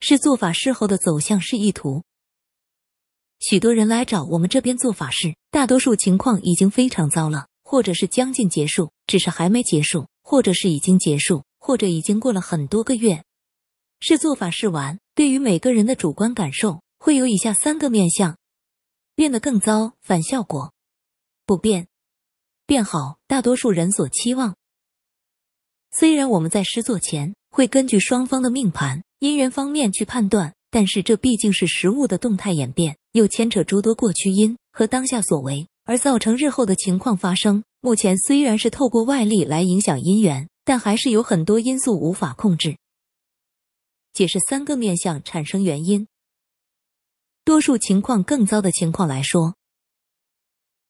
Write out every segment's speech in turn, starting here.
是做法事后的走向示意图。许多人来找我们这边做法事，大多数情况已经非常糟了，或者是将近结束，只是还没结束，或者是已经结束，或者已经过了很多个月。是做法事完，对于每个人的主观感受会有以下三个面相：变得更糟，反效果；不变，变好，大多数人所期望。虽然我们在施作前会根据双方的命盘、姻缘方面去判断，但是这毕竟是实物的动态演变，又牵扯诸多过去因和当下所为，而造成日后的情况发生。目前虽然是透过外力来影响姻缘，但还是有很多因素无法控制。解释三个面相产生原因，多数情况更糟的情况来说，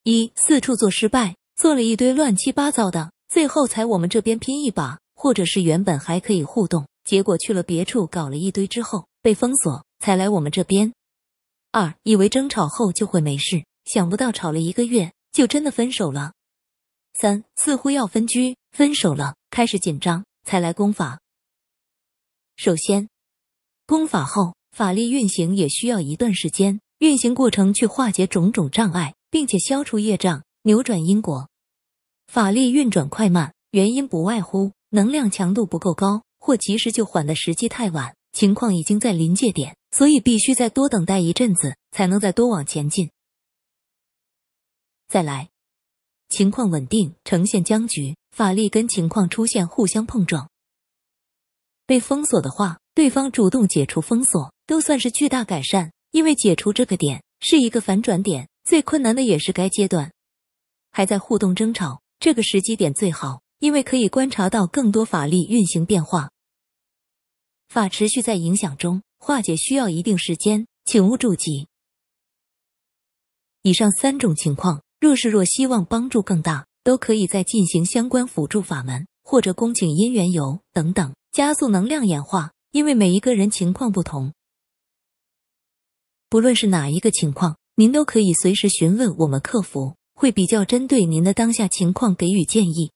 一四处做失败，做了一堆乱七八糟的。最后才我们这边拼一把，或者是原本还可以互动，结果去了别处搞了一堆之后被封锁，才来我们这边。二以为争吵后就会没事，想不到吵了一个月就真的分手了。三似乎要分居，分手了开始紧张，才来攻法。首先，攻法后法力运行也需要一段时间，运行过程去化解种种障碍，并且消除业障，扭转因果。法力运转快慢，原因不外乎能量强度不够高，或及时就缓的时机太晚，情况已经在临界点，所以必须再多等待一阵子，才能再多往前进。再来，情况稳定，呈现僵局，法力跟情况出现互相碰撞。被封锁的话，对方主动解除封锁，都算是巨大改善，因为解除这个点是一个反转点，最困难的也是该阶段，还在互动争吵。这个时机点最好，因为可以观察到更多法力运行变化。法持续在影响中化解，需要一定时间，请勿着急。以上三种情况，若是若希望帮助更大，都可以再进行相关辅助法门，或者恭请姻缘油等等，加速能量演化。因为每一个人情况不同，不论是哪一个情况，您都可以随时询问我们客服。会比较针对您的当下情况给予建议。